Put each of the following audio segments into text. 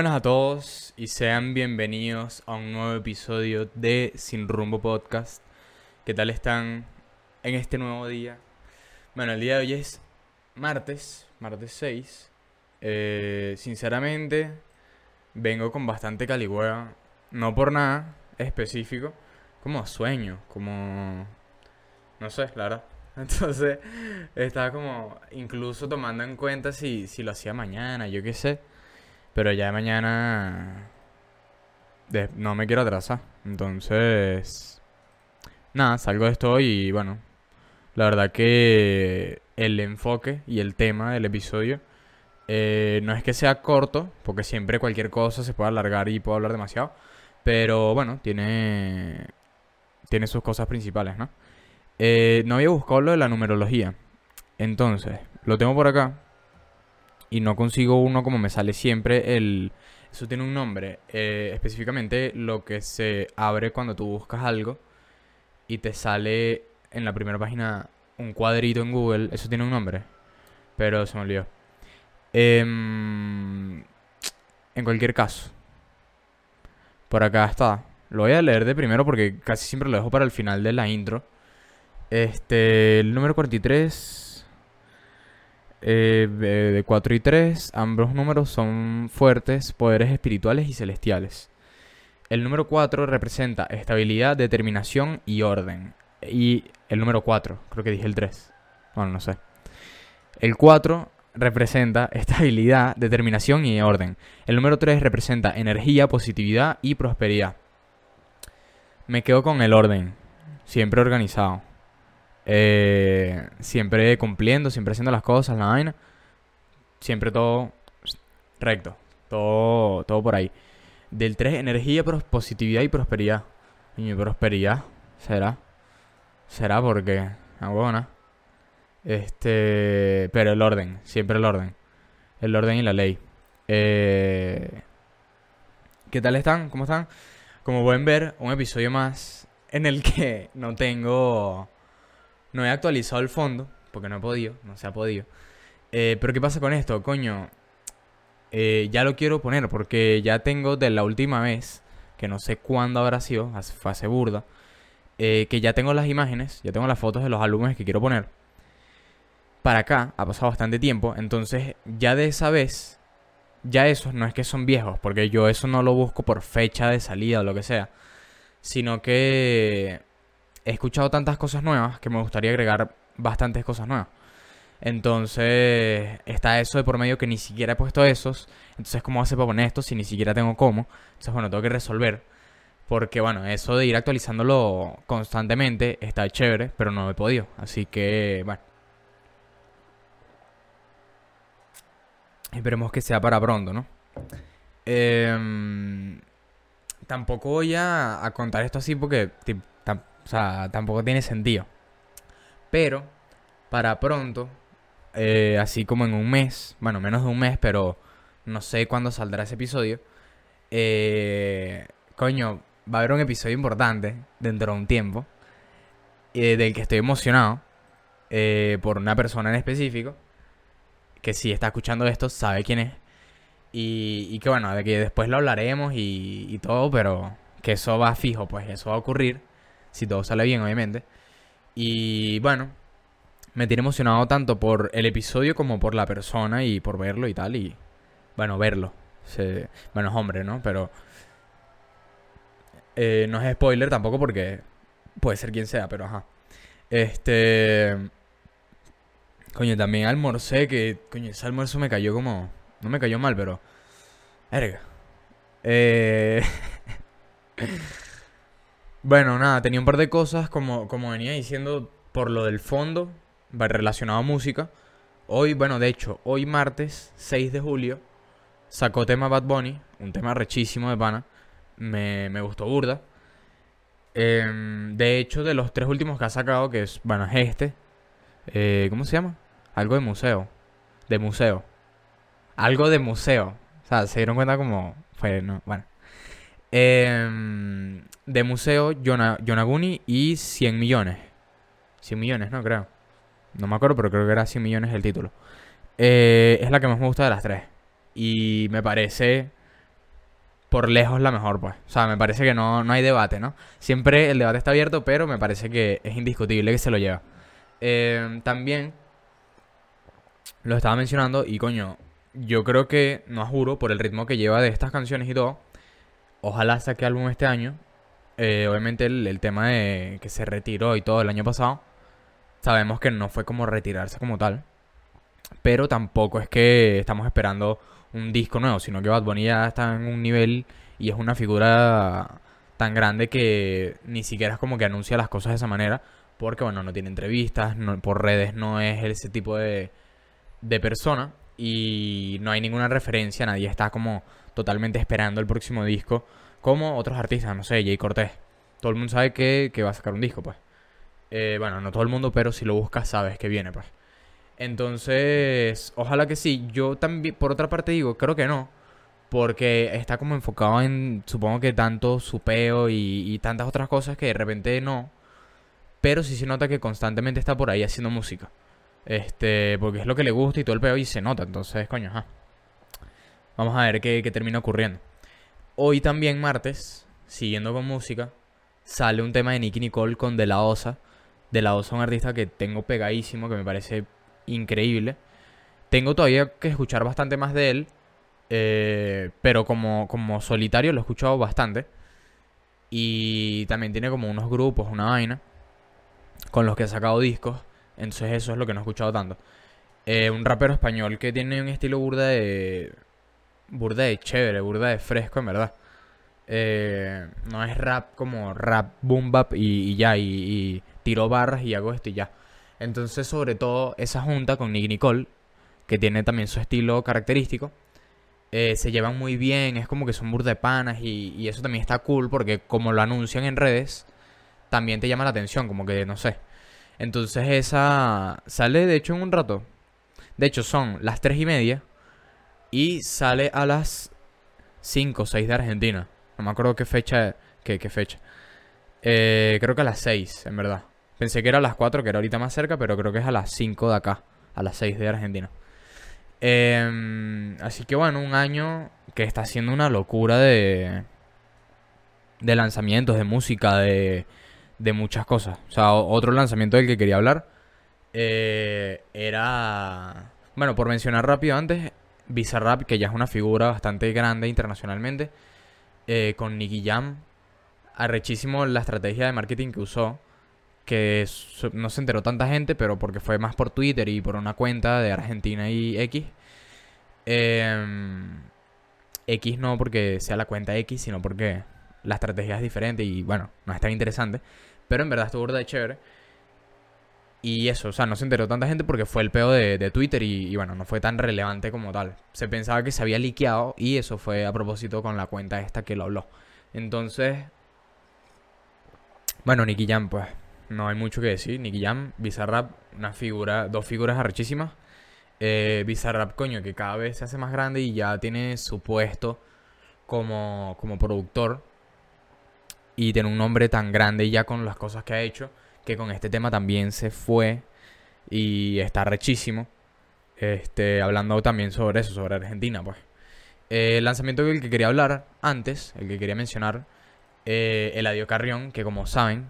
buenas a todos y sean bienvenidos a un nuevo episodio de Sin Rumbo Podcast. ¿Qué tal están en este nuevo día? Bueno, el día de hoy es martes, martes 6. Eh, sinceramente, vengo con bastante caligüea. No por nada específico, como sueño, como... No sé, la. Entonces, estaba como incluso tomando en cuenta si, si lo hacía mañana, yo qué sé. Pero ya de mañana no me quiero atrasar. Entonces, nada, salgo de esto y bueno, la verdad que el enfoque y el tema del episodio eh, no es que sea corto, porque siempre cualquier cosa se puede alargar y puedo hablar demasiado. Pero bueno, tiene, tiene sus cosas principales, ¿no? Eh, no había buscado lo de la numerología. Entonces, lo tengo por acá. Y no consigo uno como me sale siempre. El, eso tiene un nombre. eh, específicamente lo que se abre cuando tú buscas algo. Y te sale en la primera página un cuadrito en Google. Eso tiene un nombre. Pero se me olvidó. Em, en cualquier caso. Por acá está. Lo voy a leer de primero porque casi siempre lo dejo para el final de la intro. Este, el número 43, eh, de de 4 y 3, ambos números son fuertes, poderes espirituales y celestiales. El número 4 representa estabilidad, determinación y orden. Y el número 4, creo que dije el 3. Bueno, no sé. El 4 representa estabilidad, determinación y orden. El número 3 representa energía, positividad y prosperidad. Me quedo con el orden. Siempre organizado. Eh, siempre cumpliendo, siempre haciendo las cosas, la vaina. Siempre todo recto. Todo, todo por ahí. Del 3, energía, positividad y prosperidad. Y prosperidad, ¿será? ¿Será porque? Agona. Este. Pero el orden, siempre el orden. El orden y la ley. Eh, ¿Qué tal están? ¿Cómo están? Como pueden ver, un episodio más en el que no tengo. No he actualizado el fondo, porque no he podido, no se ha podido. Eh, pero ¿qué pasa con esto? Coño, eh, ya lo quiero poner porque ya tengo de la última vez, que no sé cuándo habrá sido, hace- burda, eh, que ya tengo las imágenes, ya tengo las fotos de los álbumes que quiero poner. Para acá ha pasado bastante tiempo, entonces ya de esa vez, ya esos no es que son viejos, porque yo eso no lo busco por fecha de salida o lo que sea, sino que he escuchado tantas cosas nuevas que me gustaría agregar bastantes cosas nuevas. Entonces está eso de por medio que ni siquiera he puesto esos. Entonces, ¿cómo hace para poner esto si ni siquiera tengo cómo? Entonces, bueno, tengo que resolver. Porque, bueno, eso de ir actualizándolo constantemente está chévere, pero no he podido. Así que, bueno. Esperemos que sea para pronto, ¿no? Em, tampoco voy a, contar esto así porque, o sea, tampoco tiene sentido. Pero, para pronto, eh, así como en un mes, bueno, menos de un mes, pero no sé cuándo saldrá ese episodio. eh, coño, va a haber un episodio importante dentro de un tiempo, eh, del que estoy emocionado, eh, por una persona en específico, que si está escuchando esto sabe quién es. Y, y que bueno, de que después lo hablaremos y, y todo, pero que eso va fijo, pues eso va a ocurrir, si todo sale bien, obviamente. Y bueno, me tiene emocionado tanto por el episodio como por la persona y por verlo y tal. Y bueno, verlo. Se- bueno, es hombre, ¿no? Pero eh, no es spoiler tampoco porque puede ser quien sea, pero ajá. Este. Coño, también almorcé que. Coño, ese almuerzo me cayó como. No me cayó mal, pero. Verga. Eh. Bueno, nada, tenía un par de cosas, como, como venía diciendo, por lo del fondo, relacionado a música. Hoy, bueno, de hecho, hoy martes 6 de julio, sacó tema Bad Bunny, un tema rechísimo de pana. Me, me gustó burda. Em, de hecho, de los tres últimos que ha sacado, que es, bueno, es este. eh, ¿Cómo se llama? Algo de museo. De museo. Algo de museo. O sea, se dieron cuenta como fue, no, bueno. Em, de museo, Yona- Yonaguni y 100 millones. 100 millones, no creo. No me acuerdo, pero creo que era 100 millones el título. Eh, es la que más me gusta de las tres. Y me parece por lejos la mejor, pues. O sea, me parece que no, no hay debate, ¿no? Siempre el debate está abierto, pero me parece que es indiscutible que se lo lleva. Eh, también lo estaba mencionando y coño, yo creo que, no juro, por el ritmo que lleva de estas canciones y todo, ojalá saque álbum este año. Eh, obviamente el, tema de que se retiró y todo el año pasado, sabemos que no fue como retirarse como tal. Pero tampoco es que estamos esperando un disco nuevo, sino que Bad Bunny ya está en un nivel y es una figura tan grande que ni siquiera es como que anuncia las cosas de esa manera, porque bueno, no tiene entrevistas, por redes no es ese tipo de, de persona y no hay ninguna referencia, nadie está como totalmente esperando el próximo disco, como otros artistas, no sé, Jay Cortés. Todo el mundo sabe que, que va a sacar un disco, pues. Eh, bueno, no todo el mundo, pero si lo buscas sabes que viene, pues. Entonces, ojalá que sí. Yo también, por otra parte digo, creo que no. Porque está como enfocado en, supongo que tanto supeo y, y tantas otras cosas que de repente no. Pero sí se nota que constantemente está por ahí haciendo música. Este, porque es lo que le gusta y todo el peo y se nota. Entonces, coño, ajá. Vamos a ver qué, qué termina ocurriendo. Hoy también, martes, siguiendo con música, sale un tema de Nicky Nicole con De La Osa. De La Osa, un artista que tengo pegadísimo, que me parece increíble. Tengo todavía que escuchar bastante más de él, eh, pero como, como solitario lo he escuchado bastante. Y también tiene como unos grupos, una vaina, con los que ha sacado discos. Entonces eso es lo que no he escuchado tanto. Eh, un rapero español que tiene un estilo burda de... Burda de chévere, burda de fresco, en verdad. Eh, no es rap como rap boom bap y, ya, y, y, tiro barras y hago esto y ya. Entonces, sobre todo, esa junta con Nick Nicole, que tiene también su estilo característico, eh, se llevan muy bien, es como que son burda de panas y, y, eso también está cool porque como lo anuncian en redes, también te llama la atención, como que, no sé. Entonces esa sale de hecho en un rato. De hecho son las 3 y media y sale a las 5 o 6 de Argentina. No me acuerdo qué fecha, qué, qué fecha. Eh, creo que a las 6, en verdad. Pensé que era a las 4, que era ahorita más cerca, pero creo que es a las 5 de acá, a las 6 de Argentina. Eh, así que bueno, un año que está siendo una locura de, de lanzamientos, de música, de, de muchas cosas. O sea, otro lanzamiento del que quería hablar eh, era, bueno, por mencionar rápido antes, Bizarrap, que ya es una figura bastante grande internacionalmente, eh, con Nicky Jam. Arrechísimo la estrategia de marketing que usó que no se enteró tanta gente, pero porque fue más por Twitter y por una cuenta de Argentina y X. Em, X no porque sea la cuenta X, sino porque la estrategia es diferente y bueno, no es tan interesante. Pero en verdad estuvo burda de chévere. Y eso, o sea, no se enteró tanta gente porque fue el peo de, Twitter y, bueno, no fue tan relevante como tal. Se pensaba que se había liqueado y eso fue a propósito con la cuenta esta que lo habló. Entonces, bueno, Nicky Jam, pues no hay mucho que decir. Nicky Jam, Bizarrap, una figura, dos figuras arrechísimas. Eh, Bizarrap, coño, que cada vez se hace más grande y ya tiene su puesto como, como productor. Y tiene un nombre tan grande ya con las cosas que ha hecho, que con este tema también se fue y está rechísimo. Este, hablando también sobre eso, sobre Argentina, pues. Eh, el lanzamiento del que quería hablar antes, el que quería mencionar, eh, Eladio Carrión, que como saben,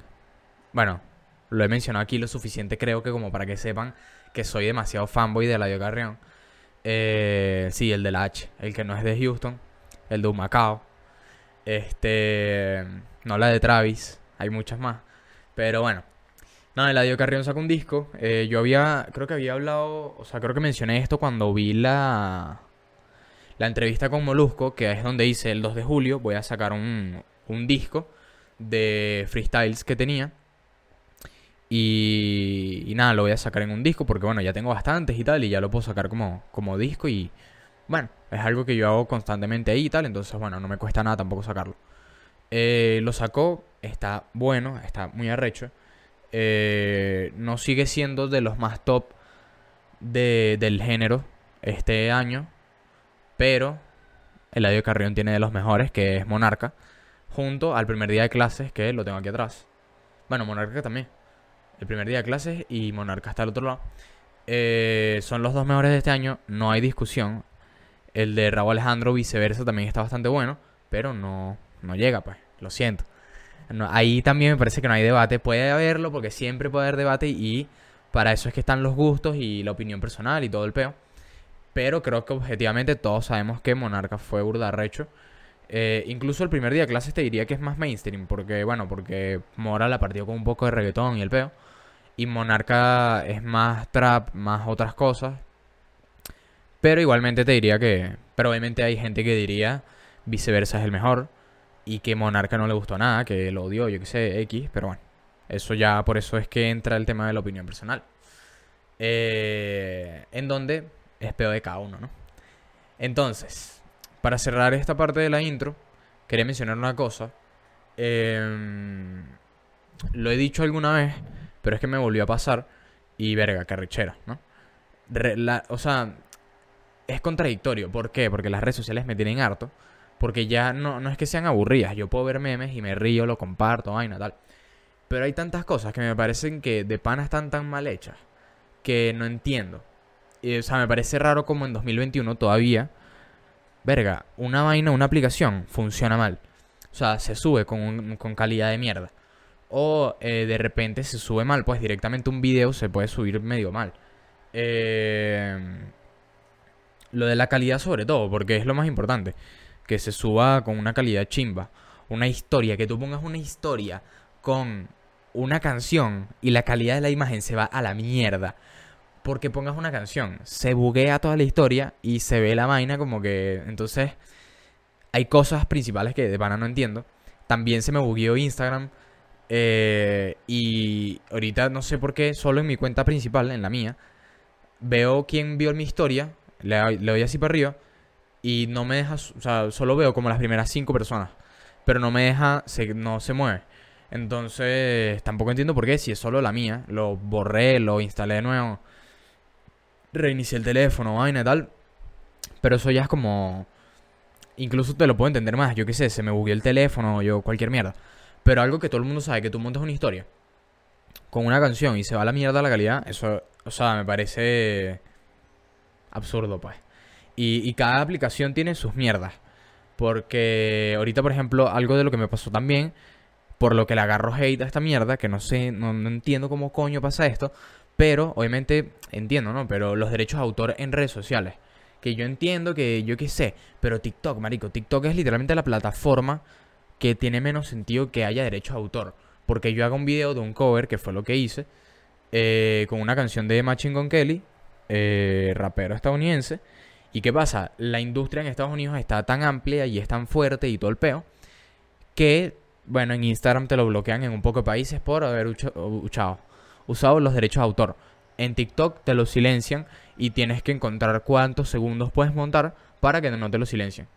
bueno, lo he mencionado aquí lo suficiente, creo que como para que sepan que soy demasiado fanboy de Eladio Carrión. Eh, sí, el de la H, el que no es de Houston, el de Humacao. Este, no la de Travis, hay muchas más. Pero bueno, no, Eladio Carrión sacó un disco. Eh, yo había, creo que había hablado, o sea, creo que mencioné esto cuando vi la, la entrevista con Molusco, que es donde dice el 2 de julio voy a sacar un, un disco de freestyles que tenía. Y, nada, lo voy a sacar en un disco porque bueno, ya tengo bastantes y tal y ya lo puedo sacar como, como disco y bueno, es algo que yo hago constantemente ahí y tal, entonces bueno, no me cuesta nada tampoco sacarlo. Eh, lo sacó, está bueno, está muy arrecho. Eh, no sigue siendo de los más top de, del género este año, pero el Eladio Carrión tiene de los mejores, que es Monarca, junto al primer día de clases, que lo tengo aquí atrás. Bueno, Monarca también el primer día de clases y Monarca está al otro lado. Eh, son los dos mejores de este año, no hay discusión. El de Raúl Alejandro, viceversa, también está bastante bueno. pero no, no llega, pues, lo siento. ahí también me parece que no hay debate, puede haberlo porque siempre puede haber debate y para eso es que están los gustos y la opinión personal y todo el peo. Pero creo que objetivamente todos sabemos que Monarca fue burda recho. Eh, incluso el primer día de clases te diría que es más mainstream, porque bueno, porque Mora la partió con un poco de reggaetón y el peo. Y Monarca es más trap, más otras cosas. Pero igualmente te diría que... Pero obviamente hay gente que diría viceversa es el mejor. Y que Monarca no le gustó nada, que lo odió, yo qué sé, X. Pero bueno, eso ya por eso es que entra el tema de la opinión personal. Eh, en donde es peor de cada uno, ¿no? Entonces, para cerrar esta parte de la intro, quería mencionar una cosa. Em, lo he dicho alguna vez, pero es que me volvió a pasar. Y verga, carrechera, ¿no? o sea, es contradictorio. ¿Por qué? Porque las redes sociales me tienen harto. Porque ya no, no es que sean aburridas. Yo puedo ver memes y me río, lo comparto, vaina, tal. Pero hay tantas cosas que me parecen que de pana están tan mal hechas que no entiendo. o sea, me parece raro como en 2021 todavía, verga, una vaina, una aplicación funciona mal. O sea, se sube con, con calidad de mierda. O eh, de repente se sube mal, pues directamente un video se puede subir medio mal. Eh, lo de la calidad sobre todo, porque es lo más importante. Que se suba con una calidad chimba. Una historia, que tú pongas una historia con una canción y la calidad de la imagen se va a la mierda. Porque pongas una canción, se buguea toda la historia y se ve la vaina como que... Entonces, hay cosas principales que de pana no entiendo. También se me bugueó Instagram. Eh, y ahorita no sé por qué, solo en mi cuenta principal, en la mía, veo quién vio mi historia, le, le doy así para arriba y no me deja, o sea, solo veo como las primeras cinco personas, pero no me deja, se, no se mueve. Entonces, tampoco entiendo por qué, si es solo la mía. Lo borré, lo instalé de nuevo. Reinicié el teléfono, vaina y tal. Pero eso ya es como... Incluso te lo puedo entender más. Yo qué sé, se me bugueó el teléfono, yo cualquier mierda. Pero algo que todo el mundo sabe, que tú montas una historia con una canción y se va a la mierda la calidad, eso, o sea, me parece absurdo, pues. Y, y cada aplicación tiene sus mierdas. Porque ahorita, por ejemplo, algo de lo que me pasó también por lo que le agarro hate a esta mierda, que no sé, no, entiendo cómo coño pasa esto, pero obviamente entiendo, ¿no? Pero los derechos de autor en redes sociales, que yo entiendo que yo qué sé, pero TikTok, marico, TikTok es literalmente la plataforma que tiene menos sentido que haya derechos de autor, porque yo hago un video de un cover, que fue lo que hice, eh, con una canción de Machine Gun Kelly, eh, rapero estadounidense, y qué pasa, la industria en Estados Unidos está tan amplia y es tan fuerte y todo el peo, que bueno, en Instagram te lo bloquean en un poco de países por haber usado los derechos de autor. En TikTok te lo silencian y tienes que encontrar cuántos segundos puedes montar para que no te lo silencien.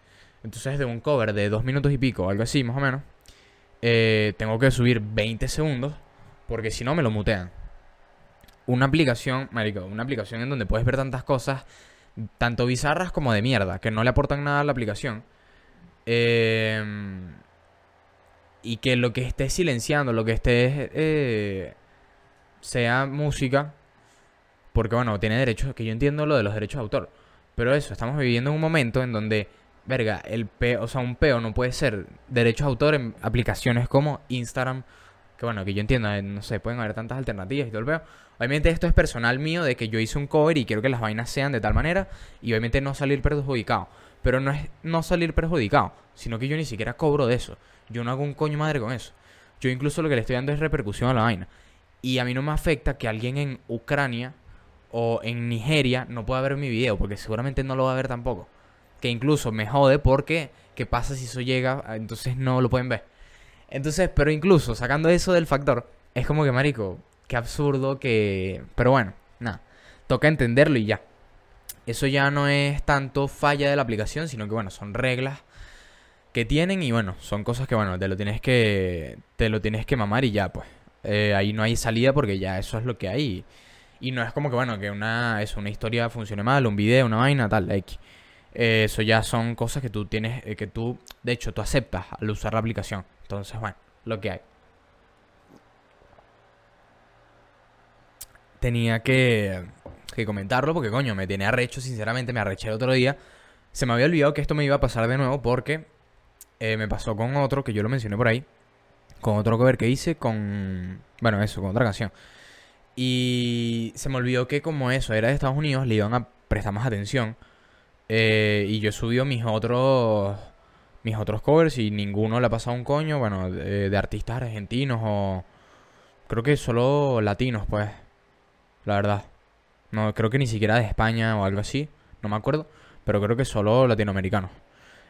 Entonces de un cover de dos minutos y pico, algo así más o menos, eh, tengo que subir 20 segundos porque si no me lo mutean. Una aplicación, marico, una aplicación en donde puedes ver tantas cosas, tanto bizarras como de mierda, que no le aportan nada a la aplicación. Eh, y que lo que esté silenciando, lo que esté eh, sea música, porque bueno, tiene derechos, que yo entiendo lo de los derechos de autor, pero eso, estamos viviendo en un momento en donde, verga, el peo, o sea, un peo no puede ser derechos de autor en aplicaciones como Instagram, que bueno, que yo entiendo, eh, no sé, pueden haber tantas alternativas y todo el peo. Obviamente esto es personal mío de que yo hice un cover y quiero que las vainas sean de tal manera y obviamente no salir perjudicado. Pero no es no salir perjudicado, sino que yo ni siquiera cobro de eso. Yo no hago un coño madre con eso. Yo incluso lo que le estoy dando es repercusión a la vaina. Y a mí no me afecta que alguien en Ucrania o en Nigeria no pueda ver mi video, porque seguramente no lo va a ver tampoco. Que incluso me jode porque, ¿qué pasa si eso llega? Entonces no lo pueden ver. Entonces, pero incluso sacando eso del factor, es como que, marico, qué absurdo que... Pero bueno, nada, toca entenderlo y ya. Eso ya no es tanto falla de la aplicación, sino que, bueno, son reglas que tienen y bueno, son cosas que bueno, te lo tienes que te lo tienes que mamar y ya pues. Eh, ahí no hay salida porque ya eso es lo que hay. Y no es como que bueno, que una es una historia funcione mal, un video, una vaina tal, X. Eh, eso ya son cosas que tú tienes eh, que tú de hecho tú aceptas al usar la aplicación. Entonces, bueno, lo que hay. Tenía que que comentarlo porque coño, me tiene arrecho, sinceramente, me arreché el otro día. Se me había olvidado que esto me iba a pasar de nuevo porque eh, me pasó con otro, que yo lo mencioné por ahí, con otro cover que hice, con, bueno, eso, con otra canción. Y se me olvidó que como eso era de Estados Unidos, le iban a prestar más atención. Eh, y yo he subido mis otros mis otros covers y ninguno le ha pasado un coño, bueno, de, artistas argentinos o creo que solo latinos, pues. La verdad. No, creo que ni siquiera de España o algo así, no me acuerdo, pero creo que solo latinoamericanos.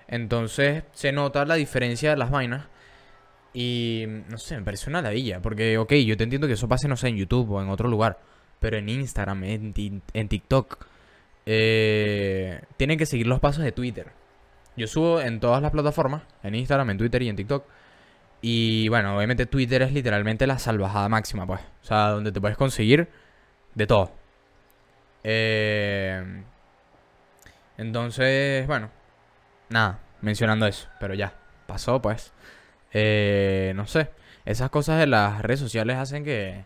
Entonces se nota la diferencia de las vainas. Y no sé, me parece una ladilla. Porque, ok, yo te entiendo que eso pase, no sé, en YouTube o en otro lugar. Pero en Instagram, en, en TikTok, eh, tienen que seguir los pasos de Twitter. Yo subo en todas las plataformas, en Instagram, en Twitter y en TikTok. Y bueno, obviamente Twitter es literalmente la salvajada máxima, pues. O sea, donde te puedes conseguir de todo. Eh, entonces, bueno, nada, mencionando eso, pero ya, pasó pues. Eh, no sé, esas cosas de las redes sociales hacen que,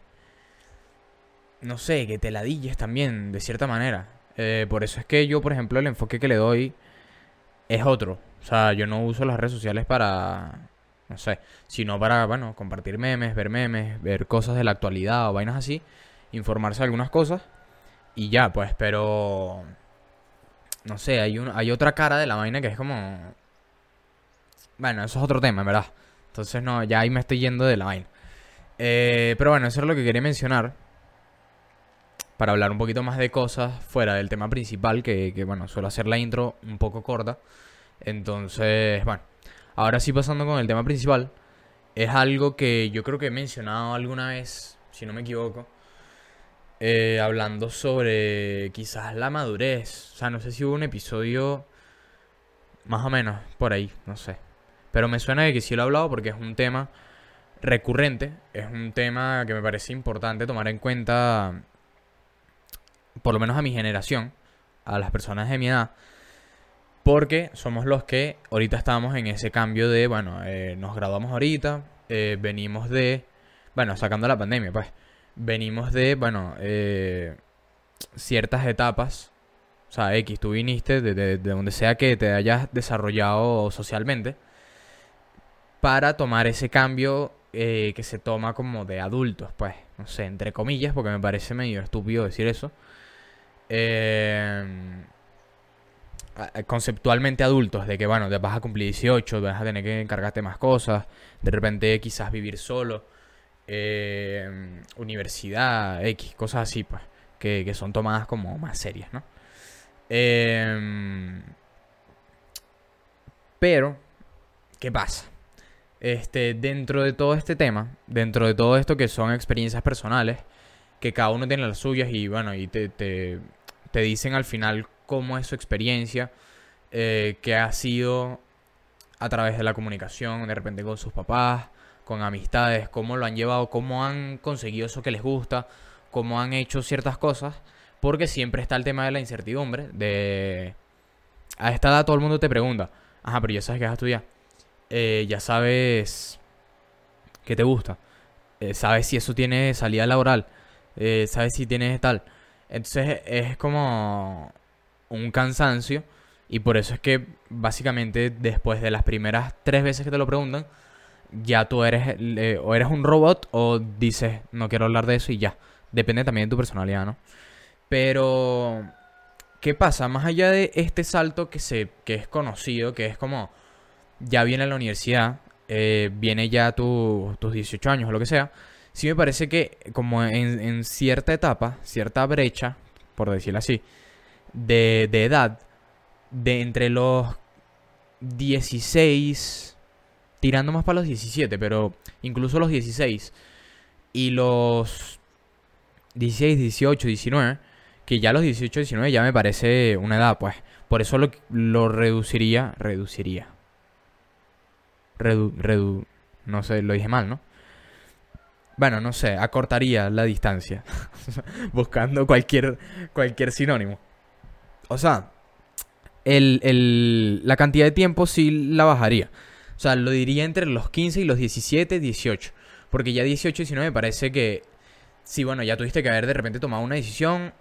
no sé, que te ladilles también, de cierta manera. Eh, por eso es que yo, por ejemplo, el enfoque que le doy es otro. O sea, yo no uso las redes sociales para, no sé, sino para, bueno, compartir memes, ver memes, ver cosas de la actualidad o vainas así, informarse de algunas cosas y ya, pues, pero, no sé, hay, un, hay otra cara de la vaina que es como, bueno, eso es otro tema, ¿verdad? Entonces, no, ya ahí me estoy yendo de la vaina. Eh, pero bueno, eso es lo que quería mencionar. Para hablar un poquito más de cosas fuera del tema principal, que, bueno, suelo hacer la intro un poco corta. Entonces, bueno, ahora sí pasando con el tema principal. Es algo que yo creo que he mencionado alguna vez, si no me equivoco. Eh, hablando sobre quizás la madurez. O sea, no sé si hubo un episodio más o menos por ahí, no sé. Pero me suena de que sí lo he hablado porque es un tema recurrente, es un tema que me parece importante tomar en cuenta, por lo menos a mi generación, a las personas de mi edad, porque somos los que ahorita estamos en ese cambio de, bueno, eh, nos graduamos ahorita, eh, venimos de, bueno, sacando la pandemia, pues, venimos de, bueno, eh, ciertas etapas, o sea, X, tú viniste de, de donde sea que te hayas desarrollado socialmente, para tomar ese cambio que se toma como de adultos, pues, no sé, entre comillas, porque me parece medio estúpido decir eso. Em, conceptualmente adultos, de que, bueno, te vas a cumplir 18, vas a tener que encargarte más cosas, de repente quizás vivir solo, em, universidad, X, cosas así, pues, que, que son tomadas como más serias, ¿no? Em, pero, ¿qué pasa? este, dentro de todo este tema, dentro de todo esto que son experiencias personales, que cada uno tiene las suyas y bueno, y te, te, dicen al final cómo es su experiencia, eh, que ha sido a través de la comunicación, de repente con sus papás, con amistades, cómo lo han llevado, cómo han conseguido eso que les gusta, cómo han hecho ciertas cosas, porque siempre está el tema de la incertidumbre, de... A esta edad todo el mundo te pregunta, ajá, pero ya sabes que vas a estudiar eh, ya sabes que te gusta. Eh, sabes si eso tiene salida laboral. Eh, sabes si tienes tal. Entonces es como un cansancio. Y por eso es que básicamente después de las primeras tres veces que te lo preguntan, ya tú eres o eres un robot o dices no quiero hablar de eso y ya. Depende también de tu personalidad, ¿no? Pero, ¿qué pasa? Más allá de este salto que, se, que es conocido, que es como ya viene la universidad, eh, viene ya tus 18 años o lo que sea, sí me parece que como en, cierta etapa, cierta brecha, por decirlo así, de, de edad, de entre los 16, tirando más para los 17, pero incluso los 16 y los 16, 18, 19, que ya los 18, 19 ya me parece una edad, pues. Por eso lo, lo reduciría, reduciría redu, redu, no sé, lo dije mal, ¿no? Bueno, no sé, acortaría la distancia. Buscando cualquier, cualquier sinónimo. O sea, el, el, la cantidad de tiempo sí la bajaría. O sea, lo diría entre los 15 y los 17, 18. Porque ya 18, 19 me parece que... Sí, bueno, ya tuviste que haber de repente tomado una decisión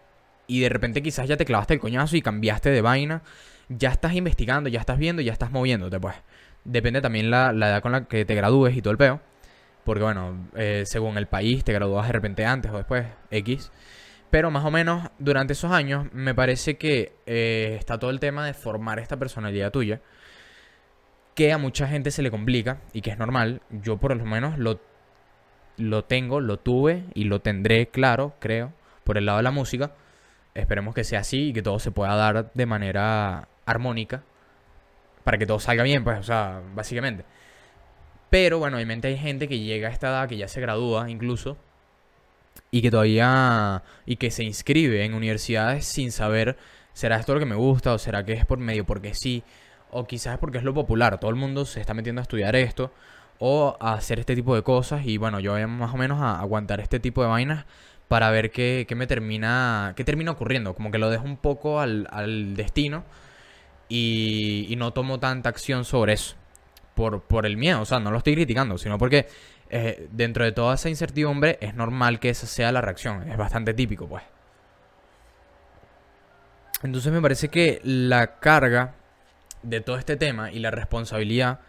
y de repente quizás ya te clavaste el coñazo y cambiaste de vaina. Ya estás investigando, ya estás viendo, ya estás moviéndote, pues Depende también la, la edad con la que te gradúes y todo el peo. Porque bueno, eh, según el país te gradúas de repente antes o después, X. Pero más o menos durante esos años me parece que eh, está todo el tema de formar esta personalidad tuya. Que a mucha gente se le complica y que es normal. Yo por lo menos lo, lo tengo, lo tuve y lo tendré claro, creo, por el lado de la música. Esperemos que sea así y que todo se pueda dar de manera armónica. Para que todo salga bien, pues, o sea, básicamente. Pero bueno, obviamente hay gente que llega a esta edad, que ya se gradúa incluso, y que todavía, y que se inscribe en universidades sin saber, ¿será esto lo que me gusta? ¿O será que es por medio porque sí? O quizás es porque es lo popular, todo el mundo se está metiendo a estudiar esto, o a hacer este tipo de cosas, y bueno, yo voy más o menos a aguantar este tipo de vainas para ver qué, me termina, qué termina ocurriendo, como que lo dejo un poco al, destino y, y no tomo tanta acción sobre eso por, por el miedo. O sea, no lo estoy criticando, sino porque eh, dentro de toda esa incertidumbre es normal que esa sea la reacción. Es bastante típico, pues. Entonces me parece que la carga de todo este tema y la responsabilidad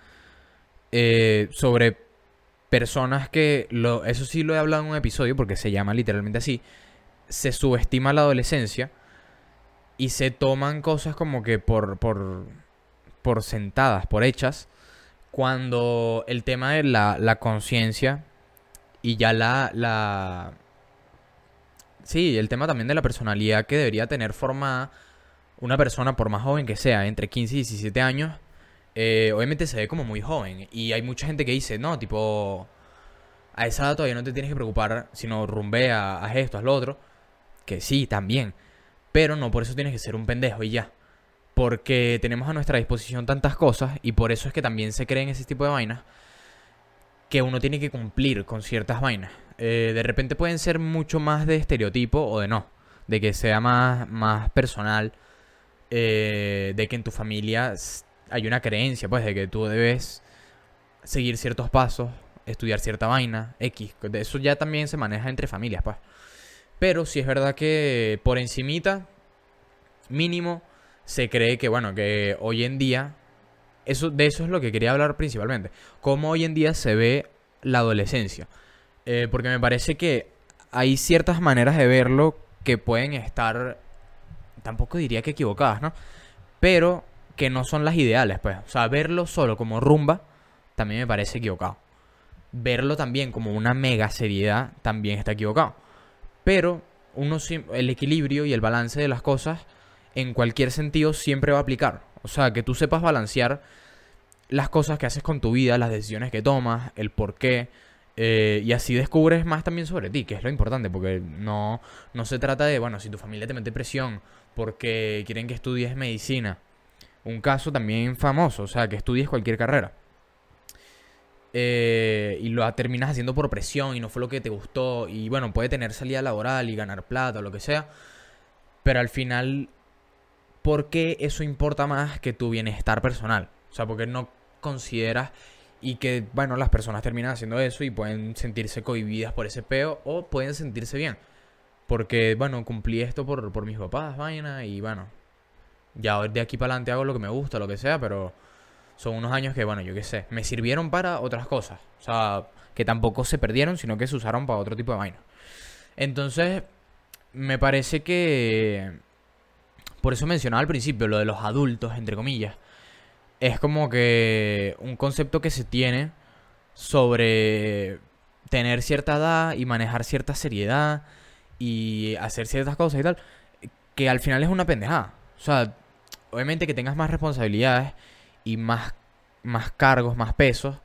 eh, sobre personas que, lo, eso sí lo he hablado en un episodio porque se llama literalmente así, se subestima la adolescencia y se toman cosas como que por, por, por sentadas, por hechas, cuando el tema de la, la conciencia y ya la, la... Sí, el tema también de la personalidad que debería tener formada una persona, por más joven que sea, entre 15 y 17 años, eh, obviamente se ve como muy joven. Y hay mucha gente que dice, no, tipo, a esa edad todavía no te tienes que preocupar, sino rumbea, haz esto, haz lo otro. Que sí, también. Pero no por eso tienes que ser un pendejo y ya porque tenemos a nuestra disposición tantas cosas y por eso es que también se creen ese tipo de vainas que uno tiene que cumplir con ciertas vainas. Eh, de repente pueden ser mucho más de estereotipo o de no, de que sea más, más personal, eh, de que en tu familia hay una creencia, pues, de que tú debes seguir ciertos pasos, estudiar cierta vaina, X. Eso ya también se maneja entre familias, pues. Pero si es verdad que por encimita, mínimo, se cree que, bueno, que hoy en día, eso, de eso es lo que quería hablar principalmente, cómo hoy en día se ve la adolescencia. Eh, porque me parece que hay ciertas maneras de verlo que pueden estar, tampoco diría que equivocadas, ¿no? Pero que no son las ideales, pues. O sea, verlo solo como rumba también me parece equivocado. Verlo también como una mega seriedad también está equivocado. Pero uno, el equilibrio y el balance de las cosas en cualquier sentido siempre va a aplicar. O sea, que tú sepas balancear las cosas que haces con tu vida, las decisiones que tomas, el por qué. Eh, y así descubres más también sobre ti, que es lo importante, porque no, no se trata de, bueno, si tu familia te mete presión porque quieren que estudies medicina. Un caso también famoso, o sea, que estudies cualquier carrera. Eh, y lo terminas haciendo por presión y no fue lo que te gustó. Y bueno, puede tener salida laboral y ganar plata o lo que sea. Pero al final ¿por qué eso importa más que tu bienestar personal? O sea, porque no consideras y que, bueno, las personas terminan haciendo eso y pueden sentirse cohibidas por ese peo o pueden sentirse bien. Porque, bueno, cumplí esto por, por mis papás, vaina, y bueno, ya de aquí para adelante hago lo que me gusta, lo que sea, pero son unos años que, bueno, yo qué sé, me sirvieron para otras cosas. O sea, que tampoco se perdieron, sino que se usaron para otro tipo de vaina. Entonces, me parece que por eso mencionaba al principio lo de los adultos, entre comillas. Es como que un concepto que se tiene sobre tener cierta edad y manejar cierta seriedad y hacer ciertas cosas y tal, que al final es una pendejada. O sea, obviamente que tengas más responsabilidades y más, más cargos, más pesos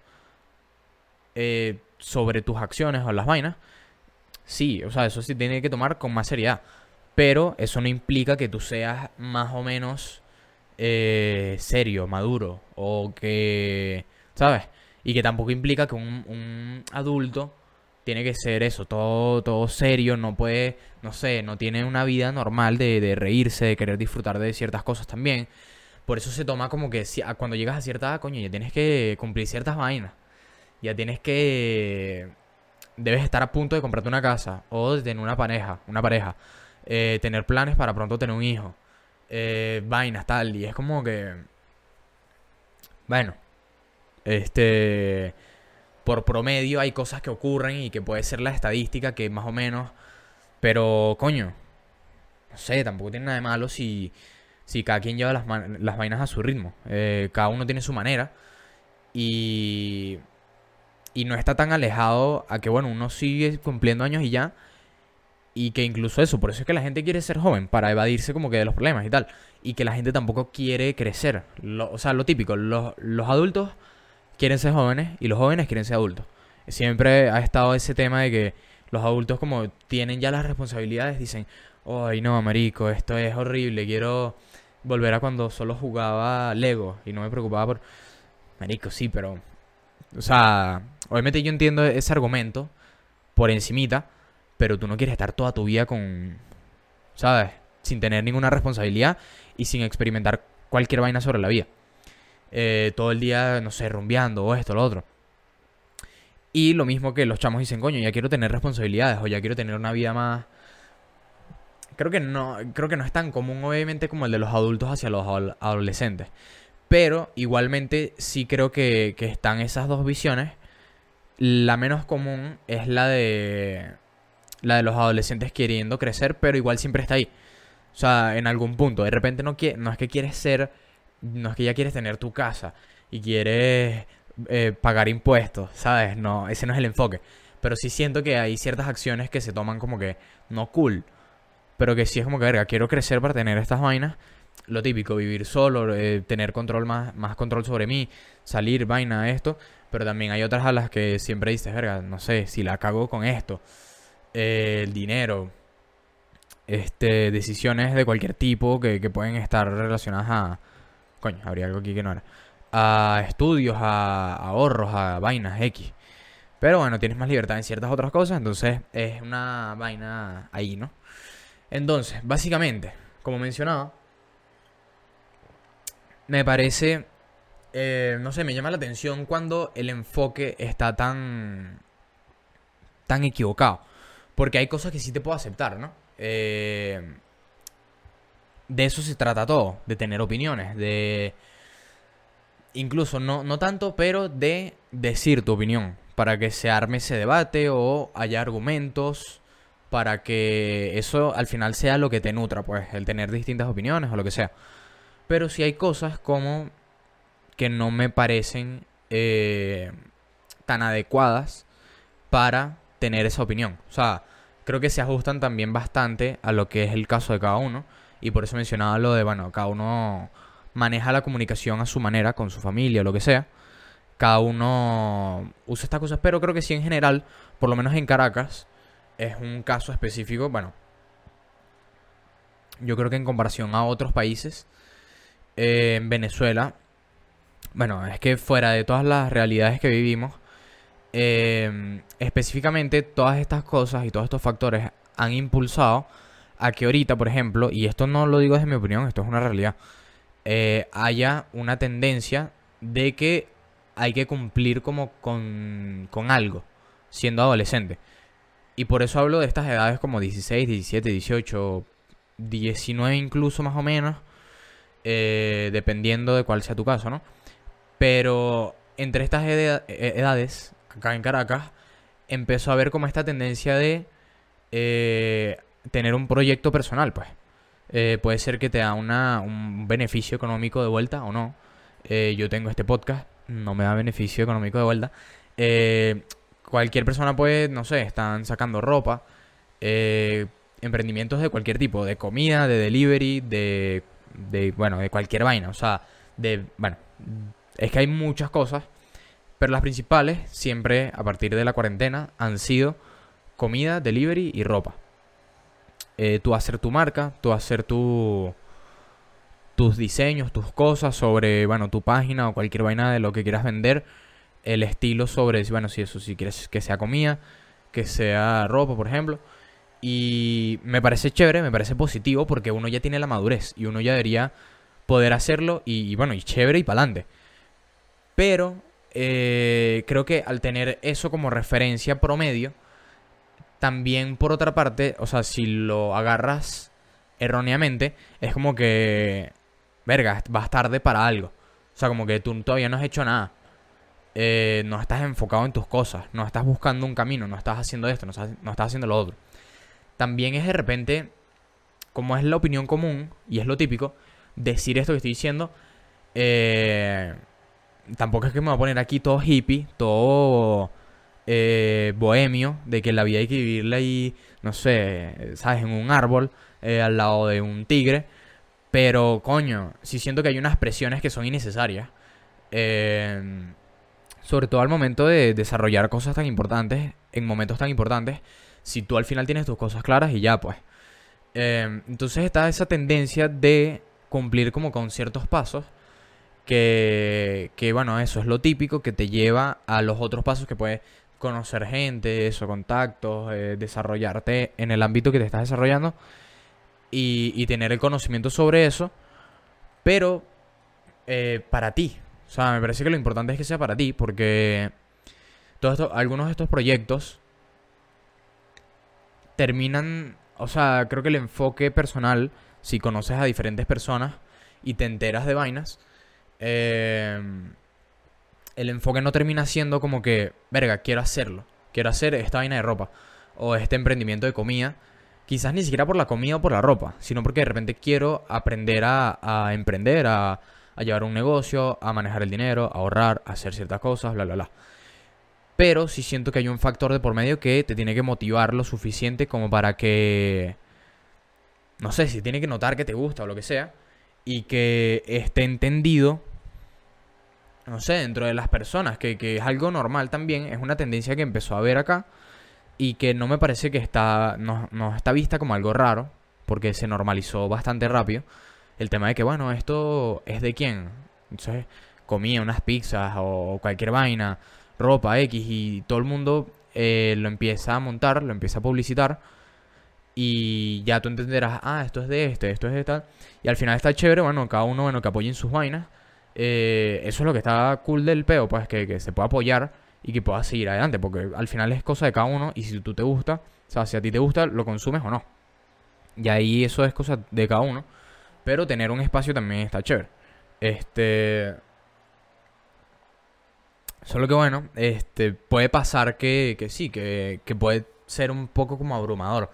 eh, sobre tus acciones o las vainas. Sí, o sea, eso sí tiene que tomar con más seriedad. Pero eso no implica que tú seas más o menos eh, serio, maduro. O que. ¿Sabes? Y que tampoco implica que un, adulto tiene que ser eso, todo, todo serio, no puede, no sé, no tiene una vida normal de, reírse, de querer disfrutar de ciertas cosas también. Por eso se toma como que cuando llegas a cierta edad, coño, ya tienes que cumplir ciertas vainas. Ya tienes que... Debes estar a punto de comprarte una casa o de tener una pareja, una pareja eh, tener planes para pronto tener un hijo, eh, vainas, tal, y es como que, bueno, Este, por promedio hay cosas que ocurren y que puede ser la estadística que más o menos, pero coño, no sé, tampoco tiene nada de malo si, si cada quien lleva las, las vainas a su ritmo. Eh, cada uno tiene su manera y, y no está tan alejado a que, bueno, uno sigue cumpliendo años y ya. Y que incluso eso, por eso es que la gente quiere ser joven, para evadirse como que de los problemas y tal. Y que la gente tampoco quiere crecer. o sea, lo típico, los, los adultos quieren ser jóvenes y los jóvenes quieren ser adultos. Siempre ha estado ese tema de que los adultos como tienen ya las responsabilidades, dicen, ay no, marico, esto es horrible, quiero volver a cuando solo jugaba Lego y no me preocupaba por... Marico, sí, pero... O sea, obviamente yo entiendo ese argumento por encimita, pero tú no quieres estar toda tu vida con... ¿Sabes? Sin tener ninguna responsabilidad y sin experimentar cualquier vaina sobre la vida. Eh, todo el día, no sé, rumbeando o esto, lo otro. Y lo mismo que los chamos dicen, coño, ya quiero tener responsabilidades o ya quiero tener una vida más... Creo que no, creo que no es tan común obviamente como el de los adultos hacia los adolescentes. Pero igualmente sí creo que están esas dos visiones. La menos común es la de la de los adolescentes queriendo crecer, pero igual siempre está ahí. O sea, en algún punto. De repente no, no es que quieres ser no es que ya quieres tener tu casa y quieres eh, pagar impuestos, ¿sabes? No, ese no es el enfoque. Pero sí siento que hay ciertas acciones que se toman como que no cool. Pero que sí es como que, verga, quiero crecer para tener estas vainas. Lo típico, vivir solo, eh, tener control más, más control sobre mí, salir, vaina, esto. Pero también hay otras a las que siempre dices, verga, no sé, si la cago con esto. El dinero. Este, decisiones de cualquier tipo que, que pueden estar relacionadas a, Coño, habría algo aquí que no era. A estudios, a ahorros, a vainas X. Pero bueno, tienes más libertad en ciertas otras cosas, entonces es una vaina ahí, ¿no? Entonces, básicamente, como mencionaba, me parece, eh, no sé, me llama la atención cuando el enfoque está tan, tan equivocado. Porque hay cosas que sí te puedo aceptar, ¿no? Eh, de eso se trata todo, de tener opiniones, de... Incluso no, no tanto, pero de decir tu opinión, para que se arme ese debate o haya argumentos, para que eso al final sea lo que te nutra, pues, el tener distintas opiniones o lo que sea. Pero si hay cosas como que no me parecen eh, tan adecuadas para tener esa opinión. O sea, creo que se ajustan también bastante a lo que es el caso de cada uno. Y por eso mencionaba lo de, bueno, cada uno maneja la comunicación a su manera, con su familia o lo que sea. Cada uno usa estas cosas, pero creo que sí en general, por lo menos en Caracas, es un caso específico, bueno, yo creo que en comparación a otros países, eh, en Venezuela, bueno, es que fuera de todas las realidades que vivimos, eh, específicamente todas estas cosas y todos estos factores han impulsado a que ahorita, por ejemplo, y esto no lo digo desde mi opinión, esto es una realidad, eh, haya una tendencia de que hay que cumplir como con, con algo, siendo adolescente. Y por eso hablo de estas edades como 16, 17, 18, 19 incluso más o menos, eh, dependiendo de cuál sea tu caso, ¿no? Pero entre estas e-, edades, acá en Caracas, empezó a haber como esta tendencia de eh, tener un proyecto personal, pues. Eh, puede ser que te da una, un beneficio económico de vuelta o no. Eh, yo tengo este podcast, no me da beneficio económico de vuelta. Cualquier persona puede, no sé, están sacando ropa, emprendimientos de cualquier tipo, de comida, de delivery, de, de, bueno, de cualquier vaina. O sea, de, bueno, es que hay muchas cosas, pero las principales siempre a partir de la cuarentena han sido comida, delivery y ropa. Eh, tú hacer tu marca, tú hacer tu, tus diseños, tus cosas sobre, bueno, tu página o cualquier vaina de lo que quieras vender. El estilo sobre, bueno, si eso, si quieres que sea comida, que sea ropa, por ejemplo. Y me parece chévere, me parece positivo porque uno ya tiene la madurez y uno ya debería poder hacerlo y, bueno, y chévere y para. Pero eh, creo que al tener eso como referencia promedio, también por otra parte, o sea, si lo agarras erróneamente, es como que, verga, vas tarde para algo. O sea, como que tú todavía no has hecho nada. eh, no estás enfocado en tus cosas, no estás buscando un camino, no estás haciendo esto, no estás, no estás haciendo lo otro. También es de repente, como es la opinión común y es lo típico, decir esto que estoy diciendo, eh, tampoco es que me voy a poner aquí todo hippie, todo eh, bohemio, de que la vida hay que vivirla ahí, no sé, ¿sabes? En un árbol, eh, al lado de un tigre. Pero, coño, sí siento que hay unas presiones que son innecesarias. Em, sobre todo al momento de desarrollar cosas tan importantes, en momentos tan importantes, si tú al final tienes tus cosas claras y ya, pues. Entonces está esa tendencia de cumplir como con ciertos pasos que, que, bueno, eso es lo típico que te lleva a los otros pasos que puedes conocer gente, eso, contactos, eh, desarrollarte en el ámbito que te estás desarrollando y, tener el conocimiento sobre eso, pero eh, para ti. O sea, me parece que lo importante es que sea para ti, porque todos algunos de estos proyectos terminan, o sea, creo que el enfoque personal, si conoces a diferentes personas y te enteras de vainas, eh, el enfoque no termina siendo como que, verga, quiero hacerlo. Quiero hacer esta vaina de ropa. O este emprendimiento de comida. Quizás ni siquiera por la comida o por la ropa. Sino porque de repente quiero aprender a, emprender, a, a, llevar un negocio, a manejar el dinero, a ahorrar, a hacer ciertas cosas, bla, bla, bla. Pero sí siento que hay un factor de por medio que te tiene que motivar lo suficiente como para que... No sé, si tiene que notar que te gusta o lo que sea. Y que esté entendido no sé, dentro de las personas, que, es algo normal también, es una tendencia que empezó a ver acá y que no me parece que está, no, está vista como algo raro, porque se normalizó bastante rápido. El tema de que, bueno, esto es de quién. Entonces, comía unas pizzas o cualquier vaina, ropa X, y todo el mundo eh, lo empieza a montar, lo empieza a publicitar. Y ya tú entenderás, ah, esto es de este, esto es de tal. Y al final está chévere, bueno, cada uno, bueno, que apoyen sus vainas. Eh, eso es lo que está cool del peo, pues que, se pueda apoyar y que pueda seguir adelante, porque al final es cosa de cada uno y si tú te gusta, o sea, si a ti te gusta, lo consumes o no. Y ahí eso es cosa de cada uno, pero tener un espacio también está chévere. Este... Solo que bueno, este, puede pasar que, que sí, que, que puede ser un poco como abrumador.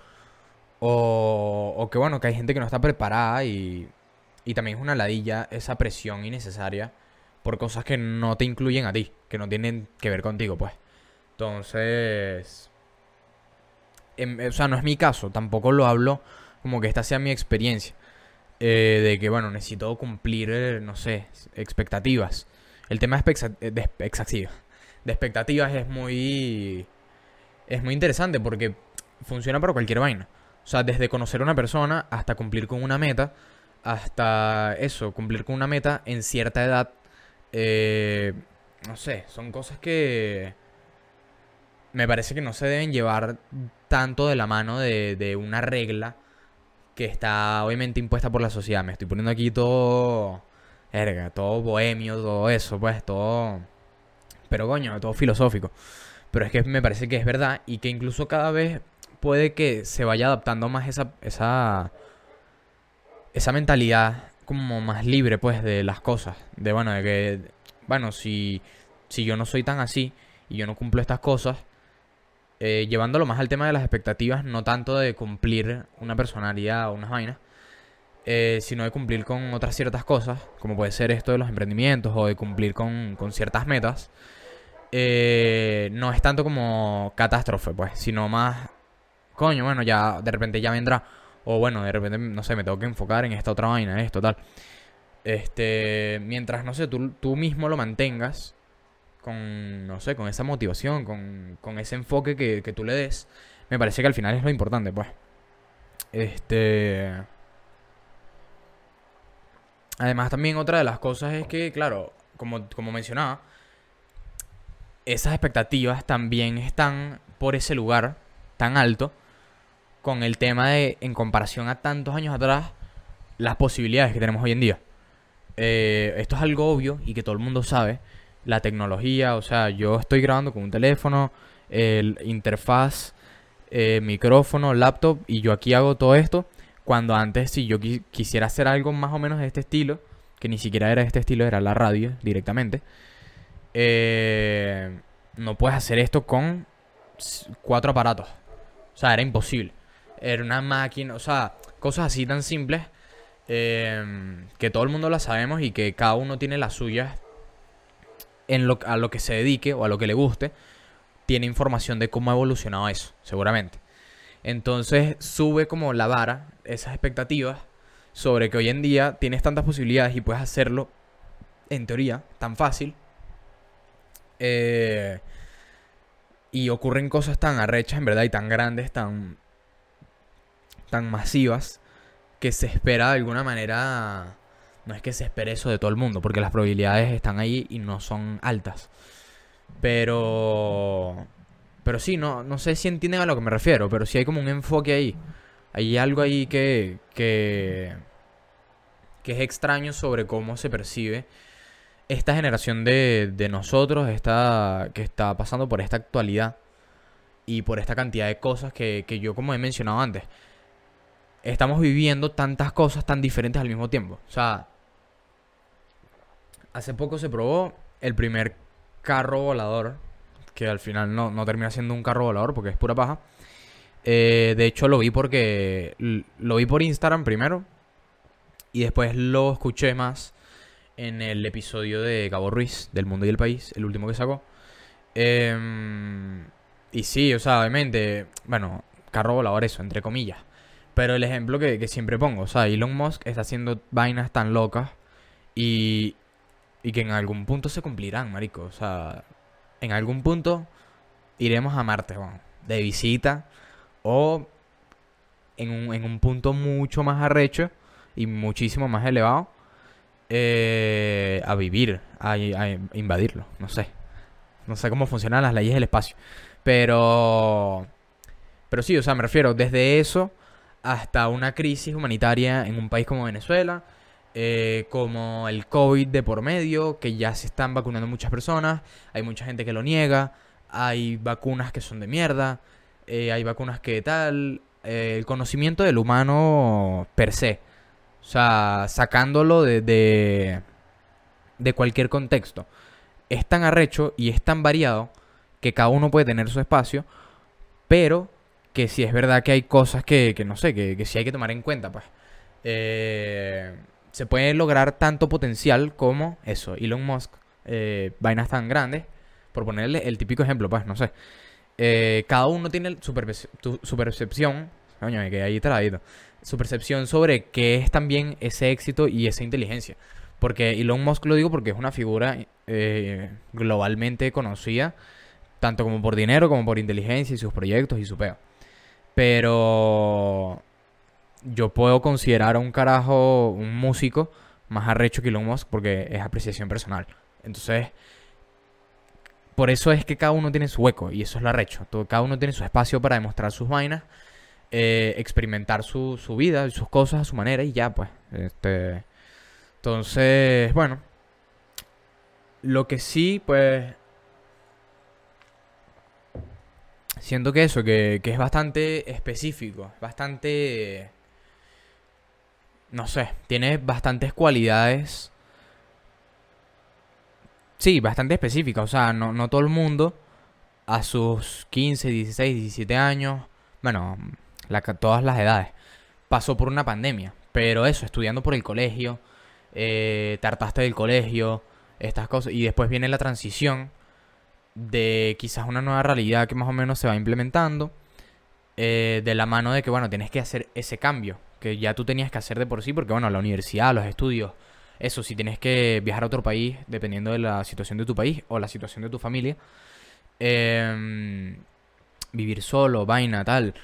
O, o que bueno, que hay gente que no está preparada y y también es una ladilla esa presión innecesaria por cosas que no te incluyen a ti, que no tienen que ver contigo, pues. Entonces... Em, o sea, no es mi caso, tampoco lo hablo como que esta sea mi experiencia. Eh, de que, bueno, necesito cumplir, eh, no sé, expectativas. El tema de, expectativas. De expectativas es muy... Es muy interesante porque funciona para cualquier vaina. O sea, desde conocer a una persona hasta cumplir con una meta hasta eso, cumplir con una meta en cierta edad. Eh, no sé, son cosas que me parece que no se deben llevar tanto de la mano de, una regla que está obviamente impuesta por la sociedad. Me estoy poniendo aquí todo, erga, todo bohemio, todo eso, pues todo, pero coño, todo filosófico. Pero es que me parece que es verdad y que incluso cada vez puede que se vaya adaptando más esa, esa esa mentalidad como más libre, pues, de las cosas. De, bueno, de que, bueno, si, si yo no soy tan así y yo no cumplo estas cosas, eh, llevándolo más al tema de las expectativas, no tanto de cumplir una personalidad o unas vainas, eh, sino de cumplir con otras ciertas cosas, como puede ser esto de los emprendimientos o de cumplir con, con ciertas metas, eh, no es tanto como catástrofe, pues, sino más, coño, bueno, ya de repente ya vendrá o bueno, de repente, no sé, me tengo que enfocar en esta otra vaina, esto, tal. Este, mientras, no sé, tú, tú mismo lo mantengas con, no sé, con esa motivación, con, con ese enfoque que, que tú le des, me parece que al final es lo importante, pues. Este... Además, también otra de las cosas es que, claro, como, como mencionaba, esas expectativas también están por ese lugar tan alto con el tema de, en comparación a tantos años atrás, las posibilidades que tenemos hoy en día. Eh, esto es algo obvio y que todo el mundo sabe. La tecnología, o sea, yo estoy grabando con un teléfono, el interfaz, eh, micrófono, laptop y yo aquí hago todo esto. Cuando antes, si yo quisiera hacer algo más o menos de este estilo, que ni siquiera era de este estilo, era la radio directamente, eh, no puedes hacer esto con cuatro aparatos. O sea, era imposible. Era una máquina, o sea, cosas así tan simples eh, que todo el mundo las sabemos y que cada uno tiene las suyas en lo, a lo que se dedique o a lo que le guste. Tiene información de cómo ha evolucionado eso, seguramente. Entonces sube como la vara, esas expectativas, sobre que hoy en día tienes tantas posibilidades y puedes hacerlo, en teoría, tan fácil. Eh, y ocurren cosas tan arrechas, en verdad, y tan grandes, tan, tan masivas, que se espera de alguna manera... No es que se espere eso de todo el mundo, porque las probabilidades están ahí y no son altas. Pero... Pero sí, no, no sé si entienden a lo que me refiero, pero sí hay como un enfoque ahí. Hay algo ahí que, que, que es extraño sobre cómo se percibe esta generación de, de nosotros, esta, que está pasando por esta actualidad y por esta cantidad de cosas que, que yo, como he mencionado antes, estamos viviendo tantas cosas tan diferentes al mismo tiempo. O sea, hace poco se probó el primer carro volador, que al final no, no termina siendo un carro volador porque es pura paja. Eh, de hecho, lo vi porque lo vi por Instagram primero y después lo escuché más en el episodio de Cabo Ruiz, del Mundo y el País, el último que sacó. Em, y sí, o sea, obviamente, bueno, carro volador eso, entre comillas. Pero el ejemplo que, siempre pongo, o sea, Elon Musk está haciendo vainas tan locas y, y que en algún punto se cumplirán, marico. O sea, en algún punto iremos a Marte, bueno, de visita o en un, en un punto mucho más arrecho y muchísimo más elevado eh, a vivir, a, invadirlo, no sé. No sé cómo funcionan las leyes del espacio. Pero... Pero sí, o sea, me refiero desde eso hasta una crisis humanitaria en un país como Venezuela, eh, como el COVID de por medio, que ya se están vacunando muchas personas, hay mucha gente que lo niega, hay vacunas que son de mierda, eh, hay vacunas que tal, el conocimiento del humano per se o sea, sacándolo de, de, cualquier contexto. Es tan arrecho y es tan variado que cada uno puede tener su espacio, pero que si es verdad que hay cosas que, no sé, que, que sí hay que tomar en cuenta, pues. Eh, se puede lograr tanto potencial como eso, Elon Musk, eh, vainas tan grandes, por ponerle el típico ejemplo, pues, no sé. Eh, cada uno tiene su, percepción, coño, me quedé ahí traído su percepción sobre qué es también ese éxito y esa inteligencia. Porque Elon Musk lo digo porque es una figura globalmente conocida, tanto como por dinero como por inteligencia y sus proyectos y su peo. Pero yo puedo considerar a un carajo, un músico, más arrecho que Elon Musk porque es apreciación personal. Entonces, por eso es que cada uno tiene su hueco y eso es lo arrecho. Todo, cada uno tiene su espacio para demostrar sus vainas eh, experimentar su, su vida y sus cosas a su manera y ya, pues. Este, entonces, bueno. Lo que sí, pues... Siento que eso, que, que es bastante específico, bastante... No sé, tiene bastantes cualidades. Sí, bastante específicas. O sea, no, no todo el mundo a sus 15, 16, 17 años, bueno, todas las edades. Pasó por una pandemia, pero eso, estudiando por el colegio, eh, tartaste del colegio, estas cosas, y después viene la transición de quizás una nueva realidad que más o menos se va implementando, eh, de la mano de que, bueno, tienes que hacer ese cambio, que ya tú tenías que hacer de por sí, porque, bueno, la universidad, los estudios, eso, si tienes que viajar a otro país, dependiendo de la situación de tu país o la situación de tu familia, em, vivir solo, vaina, tal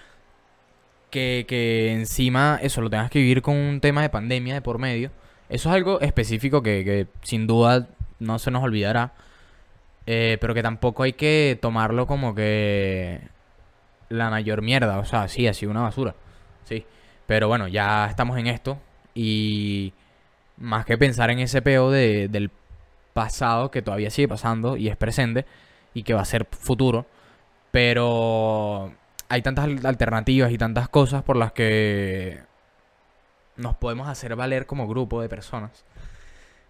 que, encima eso lo tengas que vivir con un tema de pandemia de por medio. Eso es algo específico que, sin duda no se nos olvidará. Eh, pero que tampoco hay que tomarlo como que la mayor mierda. O sea, sí, ha sido una basura. Sí. Pero bueno, ya estamos en esto. Y más que pensar en ese peo de, del pasado que todavía sigue pasando y es presente y que va a ser futuro. Pero hay tantas alternativas y tantas cosas por las que nos podemos hacer valer como grupo de personas.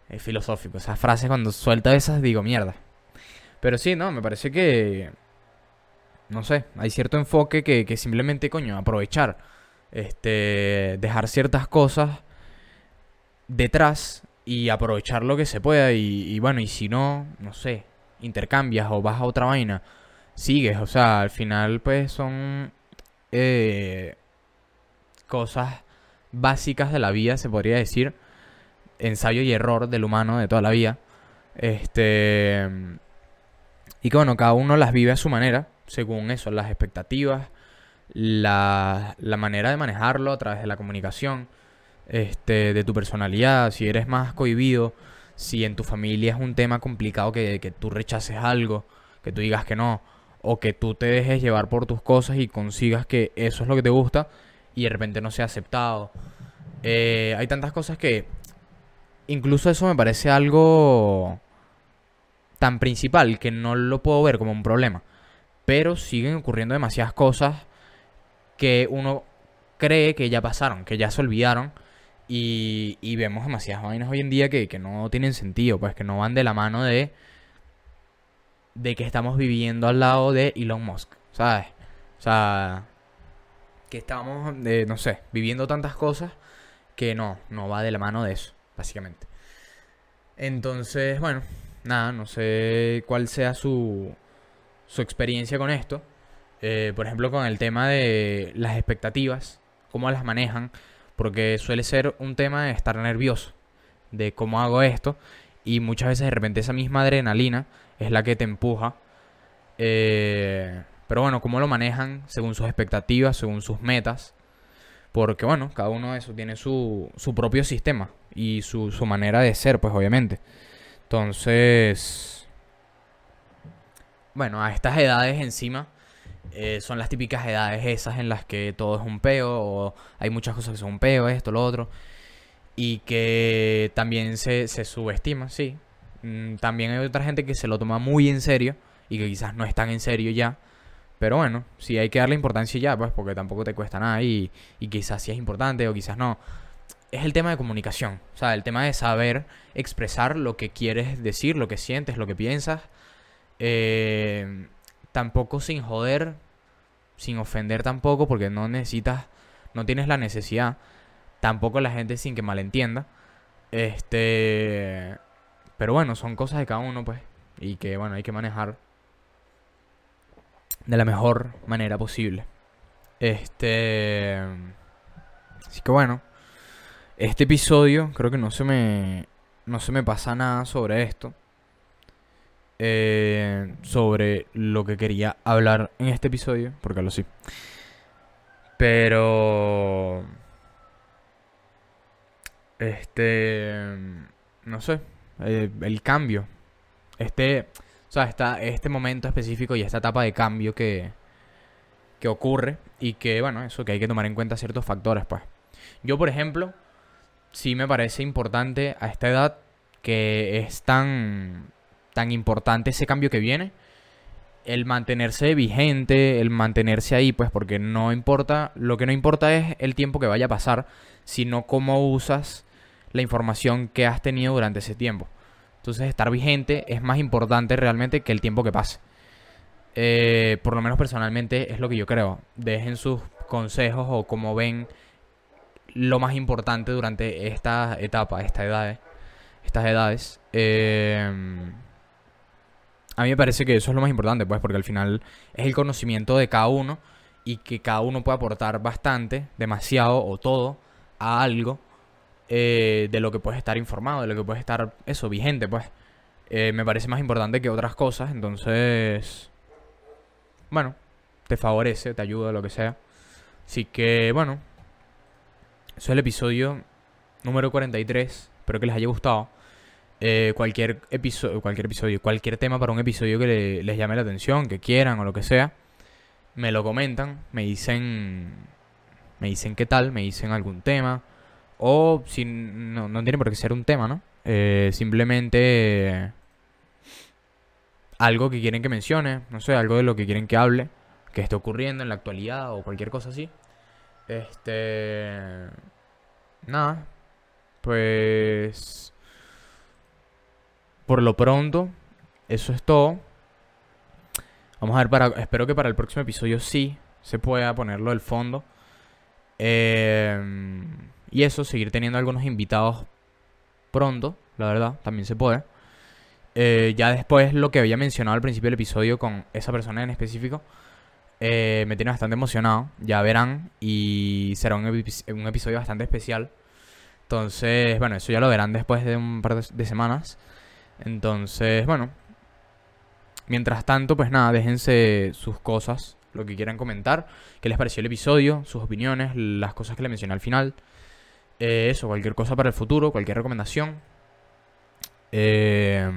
Es filosófico. Esas frases cuando suelta esas digo mierda. Pero sí, no, me parece que. No sé, hay cierto enfoque que, que simplemente, coño, aprovechar. Este. Dejar ciertas cosas detrás y aprovechar lo que se pueda. Y, bueno, y si no, no sé, intercambias o vas a otra vaina, sigues. O sea, al final, pues son eh, cosas básicas de la vida, se podría decir. Ensayo y error del humano de toda la vida. Este. Y que bueno, cada uno las vive a su manera, según eso, las expectativas, la, la manera de manejarlo a través de la comunicación este, de tu personalidad, si eres más cohibido, si en tu familia es un tema complicado que, que tú rechaces algo, que tú digas que no, o que tú te dejes llevar por tus cosas y consigas que eso es lo que te gusta y de repente no sea aceptado. Eh, hay tantas cosas que incluso eso me parece algo tan principal que no lo puedo ver como un problema. Pero siguen ocurriendo demasiadas cosas que uno cree que ya pasaron, que ya se olvidaron y, vemos demasiadas vainas hoy en día que, no tienen sentido, pues que no van de la mano de, de que estamos viviendo al lado de Elon Musk, ¿sabes? O sea, que estamos, eh, no sé, viviendo tantas cosas que no, no va de la mano de eso, básicamente. Entonces, bueno, nada, no sé cuál sea su, su experiencia con esto. Eh, por ejemplo, con el tema de las expectativas, cómo las manejan porque suele ser un tema de estar nervioso, de cómo hago esto, y muchas veces de repente esa misma adrenalina es la que te empuja. Eh, pero bueno, cómo lo manejan según sus expectativas, según sus metas. Porque bueno, cada uno de esos tiene su, su propio sistema y su, su manera de ser, pues obviamente. Entonces, bueno, a estas edades encima eh, son las típicas edades esas en las que todo es un peo, o hay muchas cosas que son un peo, esto, lo otro, y que también se, se subestima, sí. Mm, también hay otra gente que se lo toma muy en serio y que quizás no es tan en serio ya. Pero bueno, sí hay que darle importancia ya, pues, porque tampoco te cuesta nada y, y quizás sí es importante o quizás no. Es el tema de comunicación, o sea, el tema de saber expresar lo que quieres decir, lo que sientes, lo que piensas. Eh, tampoco sin joder, sin ofender tampoco, porque no necesitas, no tienes la necesidad, tampoco la gente sin que malentienda. Este, pero bueno, son cosas de cada uno, pues, y que bueno, hay que manejar de la mejor manera posible. Este, así que bueno, este episodio creo que no se me no se me pasa nada sobre esto. Eh, sobre lo que quería hablar en este episodio, porque lo sí. Pero... Este... No sé. Eh, el cambio. Este... O sea, está este momento específico y esta etapa de cambio que, que ocurre y que, bueno, eso que hay que tomar en cuenta ciertos factores, pues. Yo, por ejemplo, sí me parece importante a esta edad que es tan tan importante ese cambio que viene. El mantenerse vigente, el mantenerse ahí, pues porque no importa, lo que no importa es el tiempo que vaya a pasar, sino cómo usas la información que has tenido durante ese tiempo. Entonces estar vigente es más importante realmente que el tiempo que pase. Eh, por lo menos personalmente es lo que yo creo. Dejen sus consejos o cómo ven lo más importante durante esta etapa, esta edad, estas edades. Eh, a mí me parece que eso es lo más importante, pues, porque al final es el conocimiento de cada uno y que cada uno puede aportar bastante, demasiado o todo a algo eh, de lo que puedes estar informado, de lo que puedes estar, eso, vigente, pues. Eh, me parece más importante que otras cosas, entonces, bueno, te favorece, te ayuda, lo que sea. Así que, bueno, eso es el episodio número 43. Espero que les haya gustado. Eh, cualquier, episodio, cualquier tema para un episodio que les llame la atención, que quieran o lo que sea, me lo comentan, me dicen, me dicen qué tal, me dicen algún tema, o si no, no tiene por qué ser un tema, ¿no? Eh, simplemente algo que quieren que mencione, no sé, algo de lo que quieren que hable, que esté ocurriendo en la actualidad o cualquier cosa así. Este... Nada. Pues por lo pronto, eso es todo. Vamos a ver, para, espero que para el próximo episodio sí se pueda ponerlo del fondo. Eh, y eso, seguir teniendo algunos invitados pronto, la verdad, también se puede. Eh, ya después lo que había mencionado al principio del episodio con esa persona en específico, eh, me tiene bastante emocionado. Ya verán y será un, episodio bastante especial. Entonces, bueno, eso ya lo verán después de un par de semanas. Entonces, bueno. Mientras tanto, pues nada, déjense sus cosas, lo que quieran comentar. ¿Qué les pareció el episodio? Sus opiniones, las cosas que le mencioné al final. Eh, eso, cualquier cosa para el futuro, cualquier recomendación. Eh,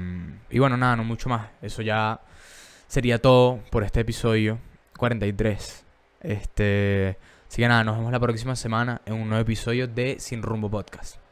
y bueno, nada, no mucho más. Eso ya sería todo por este episodio 43. Este, así que nada, nos vemos la próxima semana en un nuevo episodio de Sin Rumbo Podcast.